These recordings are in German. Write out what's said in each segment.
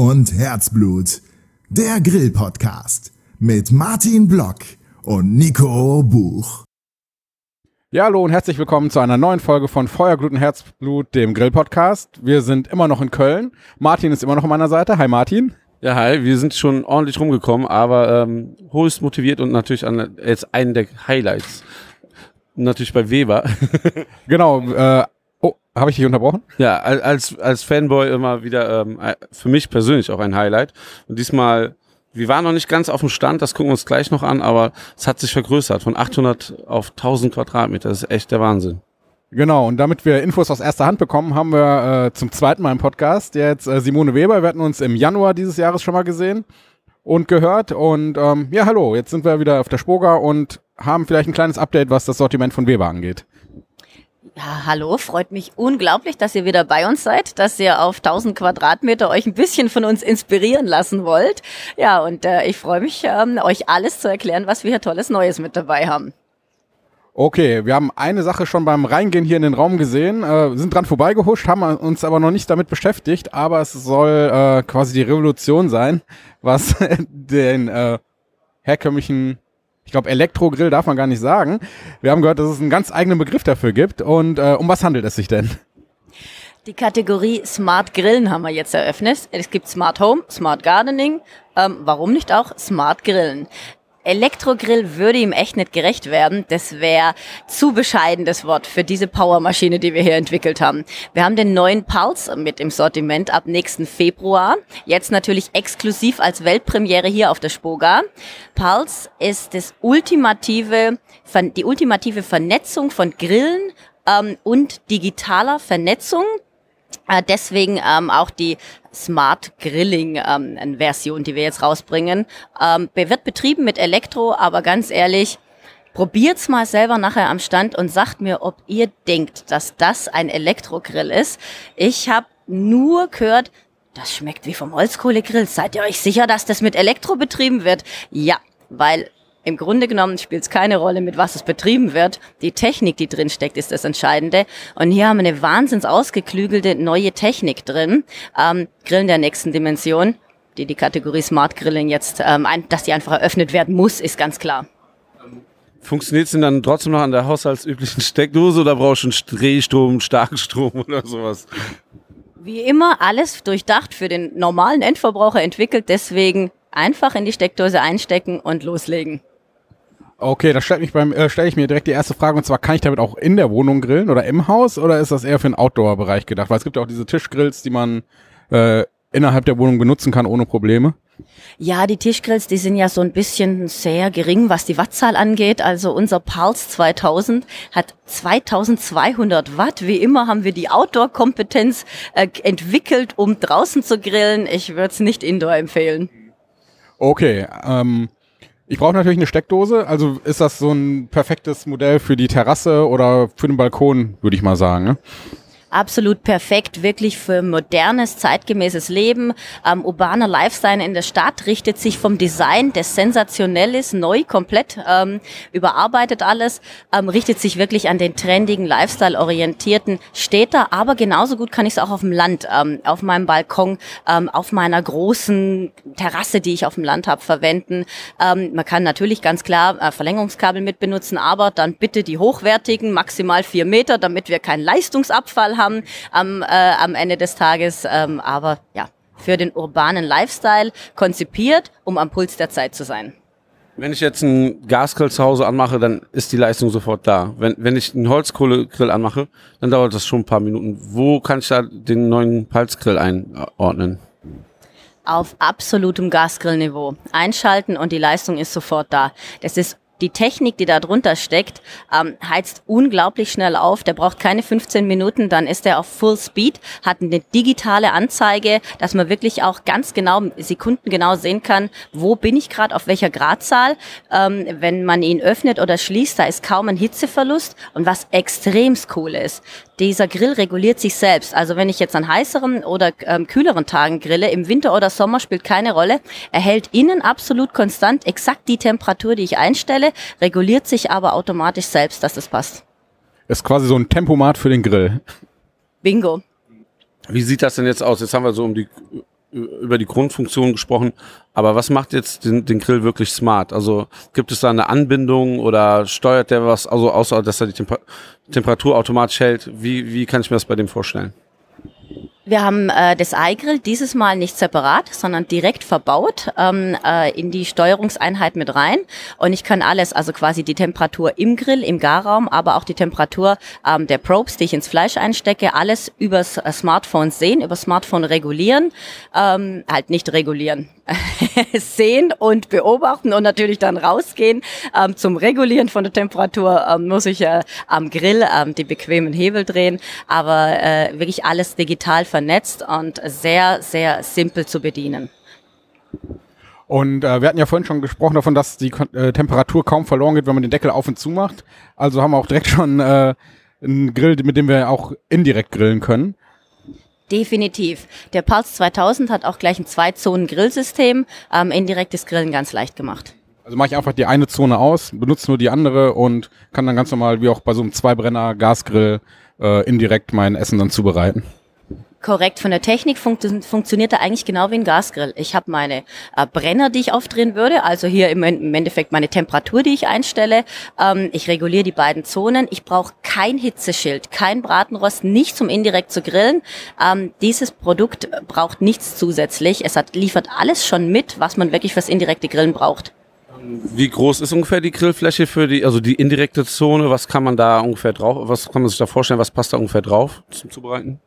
Und Herzblut. Der Grill-Podcast mit Martin Block und Nico Buch. Ja, hallo und herzlich willkommen zu einer neuen Folge von Feuer, Glut und Herzblut, dem Grill-Podcast. Wir sind immer noch in Köln. Martin ist immer noch an meiner Seite. Hi Martin. Ja, hi, wir sind schon ordentlich rumgekommen, aber ähm, höchst motiviert und natürlich an jetzt einen der Highlights. Natürlich bei Weber. genau, äh, oh, habe ich dich unterbrochen? Ja, als, als Fanboy immer wieder ähm, für mich persönlich auch ein Highlight. Und diesmal, wir waren noch nicht ganz auf dem Stand, das gucken wir uns gleich noch an, aber es hat sich vergrößert von 800 auf 1000 Quadratmeter. Das ist echt der Wahnsinn. Genau, und damit wir Infos aus erster Hand bekommen, haben wir äh, zum zweiten Mal im Podcast jetzt äh, Simone Weber. Wir hatten uns im Januar dieses Jahres schon mal gesehen und gehört. Und ähm, ja, hallo, jetzt sind wir wieder auf der Spoga und haben vielleicht ein kleines Update, was das Sortiment von Weber angeht. Ja, hallo, freut mich unglaublich, dass ihr wieder bei uns seid, dass ihr auf 1000 Quadratmeter euch ein bisschen von uns inspirieren lassen wollt. Ja, und äh, ich freue mich, ähm, euch alles zu erklären, was wir hier tolles Neues mit dabei haben. Okay, wir haben eine Sache schon beim Reingehen hier in den Raum gesehen, äh, sind dran vorbeigehuscht, haben uns aber noch nicht damit beschäftigt, aber es soll äh, quasi die Revolution sein, was den äh, herkömmlichen, ich glaube Elektrogrill darf man gar nicht sagen. Wir haben gehört, dass es einen ganz eigenen Begriff dafür gibt und äh, um was handelt es sich denn? Die Kategorie Smart Grillen haben wir jetzt eröffnet. Es gibt Smart Home, Smart Gardening, ähm, warum nicht auch Smart Grillen. Elektrogrill würde ihm echt nicht gerecht werden. Das wäre zu bescheiden das Wort für diese Powermaschine, die wir hier entwickelt haben. Wir haben den neuen Pulse mit im Sortiment ab nächsten Februar. Jetzt natürlich exklusiv als Weltpremiere hier auf der Spoga. Pulse ist das ultimative, die ultimative Vernetzung von Grillen ähm, und digitaler Vernetzung deswegen ähm, auch die Smart Grilling ähm, Version, die wir jetzt rausbringen. Ähm, wird betrieben mit Elektro, aber ganz ehrlich, probiert's mal selber nachher am Stand und sagt mir, ob ihr denkt, dass das ein Elektrogrill ist. Ich habe nur gehört, das schmeckt wie vom Holzkohlegrill. Seid ihr euch sicher, dass das mit Elektro betrieben wird? Ja, weil im Grunde genommen spielt es keine Rolle, mit was es betrieben wird. Die Technik, die drin steckt, ist das Entscheidende. Und hier haben wir eine wahnsinns ausgeklügelte neue Technik drin. Ähm, Grillen der nächsten Dimension, die die Kategorie Smart Grilling jetzt, ähm, ein, dass die einfach eröffnet werden muss, ist ganz klar. Funktioniert es denn dann trotzdem noch an der haushaltsüblichen Steckdose oder brauchst du einen Drehstrom, Starkstrom oder sowas? Wie immer alles durchdacht für den normalen Endverbraucher entwickelt, deswegen einfach in die Steckdose einstecken und loslegen. Okay, da stelle ich, äh, stell ich mir direkt die erste Frage und zwar, kann ich damit auch in der Wohnung grillen oder im Haus oder ist das eher für den Outdoor-Bereich gedacht? Weil es gibt ja auch diese Tischgrills, die man äh, innerhalb der Wohnung benutzen kann ohne Probleme. Ja, die Tischgrills, die sind ja so ein bisschen sehr gering, was die Wattzahl angeht. Also unser Pulse 2000 hat 2200 Watt. Wie immer haben wir die Outdoor-Kompetenz äh, entwickelt, um draußen zu grillen. Ich würde es nicht Indoor empfehlen. Okay, ähm, ich brauche natürlich eine Steckdose. Also ist das so ein perfektes Modell für die Terrasse oder für den Balkon, würde ich mal sagen. Ne? Absolut perfekt, wirklich für modernes, zeitgemäßes Leben. Ähm, urbaner Lifestyle in der Stadt richtet sich vom Design, das sensationell ist, neu, komplett ähm, überarbeitet alles, ähm, richtet sich wirklich an den trendigen, Lifestyle-orientierten Städter, aber genauso gut kann ich es auch auf dem Land, ähm, auf meinem Balkon, ähm, auf meiner großen Terrasse, die ich auf dem Land habe, verwenden. Ähm, man kann natürlich ganz klar äh, Verlängerungskabel mit benutzen, aber dann bitte die hochwertigen, maximal vier Meter, damit wir keinen Leistungsabfall haben am, äh, am Ende des Tages. Ähm, aber ja, für den urbanen Lifestyle konzipiert, um am Puls der Zeit zu sein. Wenn ich jetzt einen Gasgrill zu Hause anmache, dann ist die Leistung sofort da. Wenn, wenn ich einen Holzkohlegrill anmache, dann dauert das schon ein paar Minuten. Wo kann ich da den neuen Pulsgrill einordnen? Auf absolutem Gasgrillniveau. Einschalten und die Leistung ist sofort da. Das ist die Technik, die da drunter steckt, ähm, heizt unglaublich schnell auf. Der braucht keine 15 Minuten, dann ist er auf Full Speed, hat eine digitale Anzeige, dass man wirklich auch ganz genau, sekundengenau sehen kann, wo bin ich gerade, auf welcher Gradzahl. Ähm, wenn man ihn öffnet oder schließt, da ist kaum ein Hitzeverlust. Und was extrem cool ist, dieser Grill reguliert sich selbst. Also wenn ich jetzt an heißeren oder ähm, kühleren Tagen grille, im Winter oder Sommer spielt keine Rolle. Er hält innen absolut konstant exakt die Temperatur, die ich einstelle, reguliert sich aber automatisch selbst, dass es passt. Ist quasi so ein Tempomat für den Grill. Bingo. Wie sieht das denn jetzt aus? Jetzt haben wir so um die über die Grundfunktion gesprochen, aber was macht jetzt den, den Grill wirklich smart? Also gibt es da eine Anbindung oder steuert der was, also außer dass er die Temper Temperatur automatisch hält? Wie, wie kann ich mir das bei dem vorstellen? Wir haben äh, das iGrill dieses Mal nicht separat, sondern direkt verbaut ähm, äh, in die Steuerungseinheit mit rein. Und ich kann alles, also quasi die Temperatur im Grill, im Garraum, aber auch die Temperatur ähm, der Probes, die ich ins Fleisch einstecke, alles übers äh, Smartphone sehen, über Smartphone regulieren, ähm, halt nicht regulieren, sehen und beobachten und natürlich dann rausgehen. Ähm, zum Regulieren von der Temperatur ähm, muss ich äh, am Grill ähm, die bequemen Hebel drehen, aber äh, wirklich alles digital vernetzt und sehr, sehr simpel zu bedienen. Und äh, wir hatten ja vorhin schon gesprochen davon, dass die äh, Temperatur kaum verloren geht, wenn man den Deckel auf und zu macht. Also haben wir auch direkt schon äh, einen Grill, mit dem wir auch indirekt grillen können. Definitiv. Der Pulse 2000 hat auch gleich ein Zwei-Zonen-Grillsystem, ähm, indirektes Grillen ganz leicht gemacht. Also mache ich einfach die eine Zone aus, benutze nur die andere und kann dann ganz normal, wie auch bei so einem Zweibrenner Gasgrill, äh, indirekt mein Essen dann zubereiten korrekt. Von der Technik funkt, funktioniert er eigentlich genau wie ein Gasgrill. Ich habe meine äh, Brenner, die ich aufdrehen würde, also hier im, im Endeffekt meine Temperatur, die ich einstelle. Ähm, ich reguliere die beiden Zonen. Ich brauche kein Hitzeschild, kein Bratenrost, nichts um indirekt zu grillen. Ähm, dieses Produkt braucht nichts zusätzlich. Es hat, liefert alles schon mit, was man wirklich fürs indirekte Grillen braucht. Wie groß ist ungefähr die Grillfläche für die, also die indirekte Zone? Was kann man da ungefähr drauf, was kann man sich da vorstellen? Was passt da ungefähr drauf zum Zubereiten?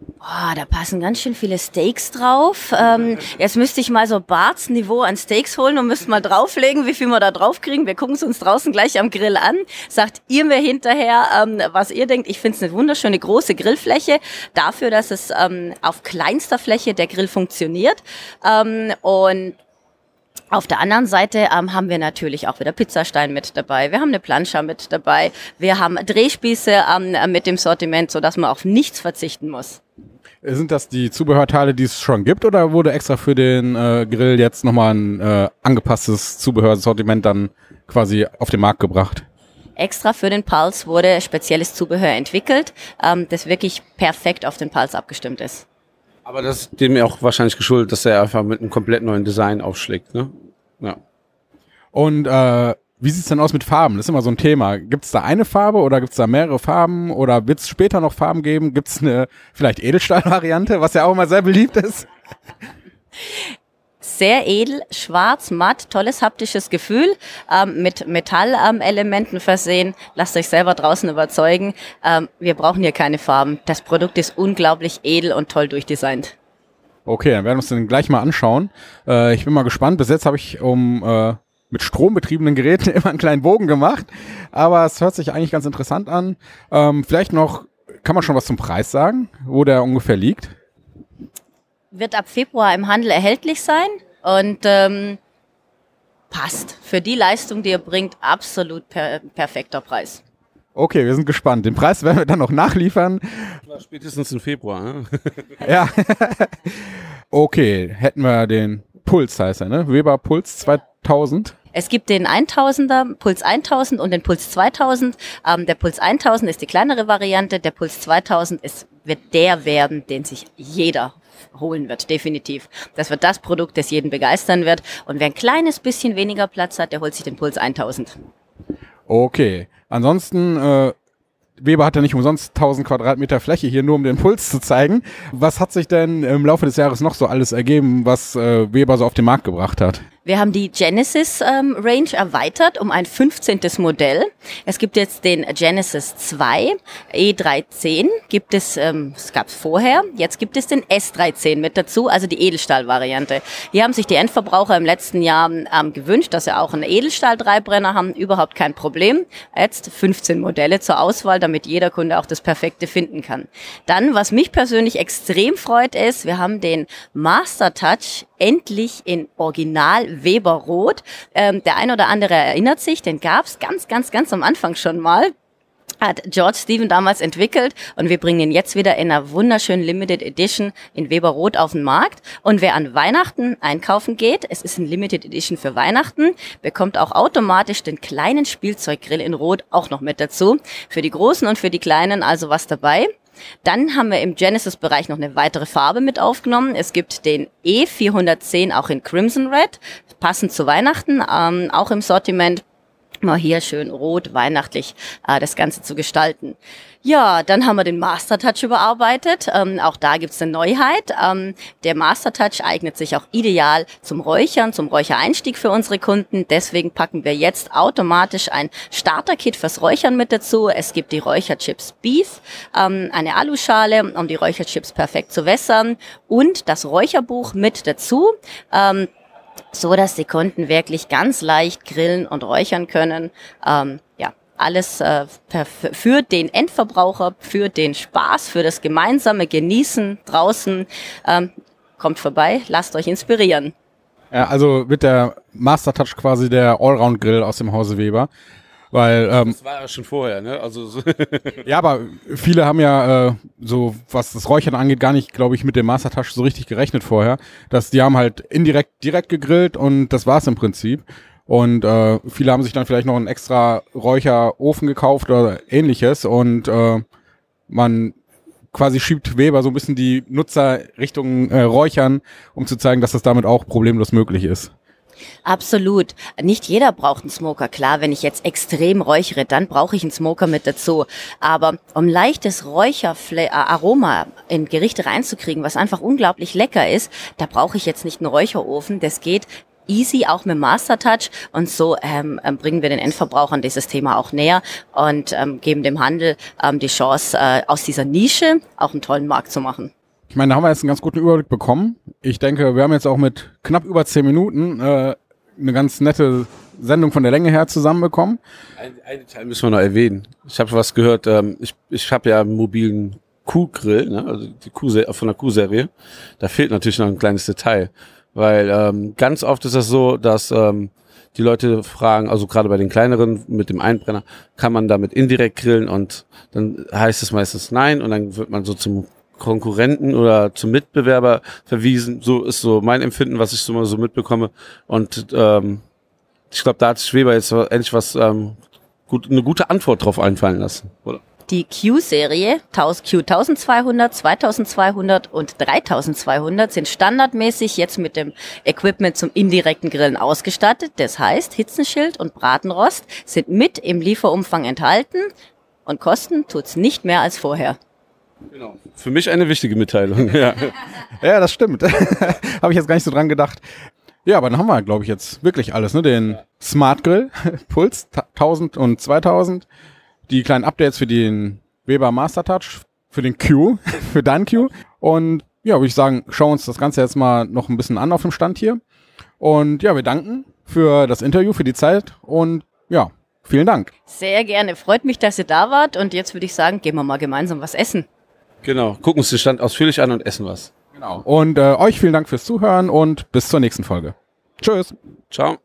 Oh, da passen ganz schön viele Steaks drauf. Ähm, jetzt müsste ich mal so Barts Niveau an Steaks holen und müsste mal drauflegen, wie viel wir da drauf kriegen. Wir gucken es uns draußen gleich am Grill an. Sagt ihr mir hinterher, ähm, was ihr denkt. Ich finde es eine wunderschöne große Grillfläche dafür, dass es ähm, auf kleinster Fläche der Grill funktioniert. Ähm, und auf der anderen Seite ähm, haben wir natürlich auch wieder Pizzastein mit dabei. Wir haben eine Planscher mit dabei. Wir haben Drehspieße ähm, mit dem Sortiment, so dass man auf nichts verzichten muss. Sind das die Zubehörteile, die es schon gibt, oder wurde extra für den äh, Grill jetzt nochmal ein äh, angepasstes Zubehörsortiment dann quasi auf den Markt gebracht? Extra für den Pulse wurde spezielles Zubehör entwickelt, ähm, das wirklich perfekt auf den Pulse abgestimmt ist. Aber das ist dem auch wahrscheinlich geschuldet, dass er einfach mit einem komplett neuen Design aufschlägt, ne? Ja. Und äh, wie sieht's denn aus mit Farben? Das ist immer so ein Thema. Gibt's da eine Farbe oder gibt's da mehrere Farben oder wird's später noch Farben geben? Gibt's eine vielleicht Edelstahl-Variante, was ja auch immer sehr beliebt ist? Sehr edel, schwarz, matt, tolles haptisches Gefühl, ähm, mit Metallelementen ähm, versehen. Lasst euch selber draußen überzeugen. Ähm, wir brauchen hier keine Farben. Das Produkt ist unglaublich edel und toll durchdesignt. Okay, dann werden wir uns den gleich mal anschauen. Äh, ich bin mal gespannt. Bis jetzt habe ich um äh, mit strombetriebenen Geräten immer einen kleinen Bogen gemacht. Aber es hört sich eigentlich ganz interessant an. Ähm, vielleicht noch, kann man schon was zum Preis sagen, wo der ungefähr liegt? Wird ab Februar im Handel erhältlich sein und ähm, passt. Für die Leistung, die er bringt, absolut per perfekter Preis. Okay, wir sind gespannt. Den Preis werden wir dann noch nachliefern. Spätestens im Februar. Ne? ja. okay, hätten wir den Puls heißt er, ne? Weber Puls 2000. Es gibt den 1000er, Puls 1000 und den Puls 2000. Ähm, der Puls 1000 ist die kleinere Variante. Der Puls 2000 ist, wird der werden, den sich jeder holen wird, definitiv. Das wird das Produkt, das jeden begeistern wird. Und wer ein kleines bisschen weniger Platz hat, der holt sich den Puls 1000. Okay. Ansonsten, äh, Weber hat ja nicht umsonst 1000 Quadratmeter Fläche hier, nur um den Puls zu zeigen. Was hat sich denn im Laufe des Jahres noch so alles ergeben, was äh, Weber so auf den Markt gebracht hat? Wir haben die Genesis ähm, Range erweitert um ein 15. Modell. Es gibt jetzt den Genesis 2 E310, gibt es, ähm, es gab es vorher, jetzt gibt es den S310 mit dazu, also die Edelstahl-Variante. Hier haben sich die Endverbraucher im letzten Jahr ähm, gewünscht, dass sie auch einen Edelstahl-Dreibrenner haben, überhaupt kein Problem. Jetzt 15 Modelle zur Auswahl, damit jeder Kunde auch das Perfekte finden kann. Dann, was mich persönlich extrem freut, ist, wir haben den Master Touch endlich in Original Weber Rot. Ähm, der ein oder andere erinnert sich, den gab's ganz, ganz, ganz am Anfang schon mal hat George Stephen damals entwickelt und wir bringen ihn jetzt wieder in einer wunderschönen Limited Edition in Weber Rot auf den Markt. Und wer an Weihnachten einkaufen geht, es ist ein Limited Edition für Weihnachten, bekommt auch automatisch den kleinen Spielzeuggrill in Rot auch noch mit dazu. Für die Großen und für die Kleinen also was dabei. Dann haben wir im Genesis-Bereich noch eine weitere Farbe mit aufgenommen. Es gibt den E410 auch in Crimson Red, passend zu Weihnachten, ähm, auch im Sortiment mal hier schön rot, weihnachtlich äh, das Ganze zu gestalten. Ja, dann haben wir den Master Touch überarbeitet. Ähm, auch da gibt's eine Neuheit. Ähm, der Master Touch eignet sich auch ideal zum Räuchern, zum Räuchereinstieg für unsere Kunden. Deswegen packen wir jetzt automatisch ein Starter-Kit fürs Räuchern mit dazu. Es gibt die Räucherchips Beef, ähm, eine Aluschale, um die Räucherchips perfekt zu wässern und das Räucherbuch mit dazu. Ähm, so dass die Kunden wirklich ganz leicht grillen und räuchern können. Ähm, ja, alles äh, für den Endverbraucher, für den Spaß, für das gemeinsame Genießen draußen. Ähm, kommt vorbei, lasst euch inspirieren. Ja, also wird der Master Touch quasi der Allround Grill aus dem Hause Weber. Weil, ähm, das war ja schon vorher, ne? Also so ja, aber viele haben ja äh, so, was das Räuchern angeht, gar nicht, glaube ich, mit dem Mastertasch so richtig gerechnet vorher. Dass die haben halt indirekt direkt gegrillt und das war's im Prinzip. Und äh, viele haben sich dann vielleicht noch einen extra Räucherofen gekauft oder ähnliches und äh, man quasi schiebt Weber so ein bisschen die Nutzer Richtung äh, Räuchern, um zu zeigen, dass das damit auch problemlos möglich ist. Absolut. Nicht jeder braucht einen Smoker. Klar, wenn ich jetzt extrem räuchere, dann brauche ich einen Smoker mit dazu. Aber um leichtes Räucheraroma in Gerichte reinzukriegen, was einfach unglaublich lecker ist, da brauche ich jetzt nicht einen Räucherofen. Das geht easy, auch mit Master Touch. Und so ähm, ähm, bringen wir den Endverbrauchern dieses Thema auch näher und ähm, geben dem Handel ähm, die Chance, äh, aus dieser Nische auch einen tollen Markt zu machen. Ich meine, da haben wir jetzt einen ganz guten Überblick bekommen. Ich denke, wir haben jetzt auch mit knapp über zehn Minuten äh, eine ganz nette Sendung von der Länge her zusammenbekommen. Ein, ein Detail müssen wir noch erwähnen. Ich habe was gehört, ähm, ich, ich habe ja einen mobilen Kuhgrill, ne? also die Kuh von der Kuhserie. Da fehlt natürlich noch ein kleines Detail, weil ähm, ganz oft ist das so, dass ähm, die Leute fragen, also gerade bei den kleineren mit dem Einbrenner, kann man damit indirekt grillen und dann heißt es meistens nein und dann wird man so zum Konkurrenten oder zum Mitbewerber verwiesen. So ist so mein Empfinden, was ich so mal so mitbekomme. Und ähm, ich glaube, da hat Schweber jetzt endlich was ähm, gut, eine gute Antwort drauf einfallen lassen, oder? Die Q-Serie Q 1200, 2200 und 3200 sind standardmäßig jetzt mit dem Equipment zum indirekten Grillen ausgestattet. Das heißt, Hitzenschild und Bratenrost sind mit im Lieferumfang enthalten und kosten tut's nicht mehr als vorher. Genau. Für mich eine wichtige Mitteilung. Ja, ja das stimmt. Habe ich jetzt gar nicht so dran gedacht. Ja, aber dann haben wir, glaube ich, jetzt wirklich alles. Ne? Den ja. Smart Grill, Puls 1000 und 2000. Die kleinen Updates für den Weber Master Touch, für den Q, für dein Q. Und ja, würde ich sagen, schauen uns das Ganze jetzt mal noch ein bisschen an auf dem Stand hier. Und ja, wir danken für das Interview, für die Zeit und ja, vielen Dank. Sehr gerne. Freut mich, dass ihr da wart. Und jetzt würde ich sagen, gehen wir mal gemeinsam was essen. Genau, gucken uns den Stand ausführlich an und essen was. Genau. Und äh, euch vielen Dank fürs Zuhören und bis zur nächsten Folge. Tschüss. Ciao.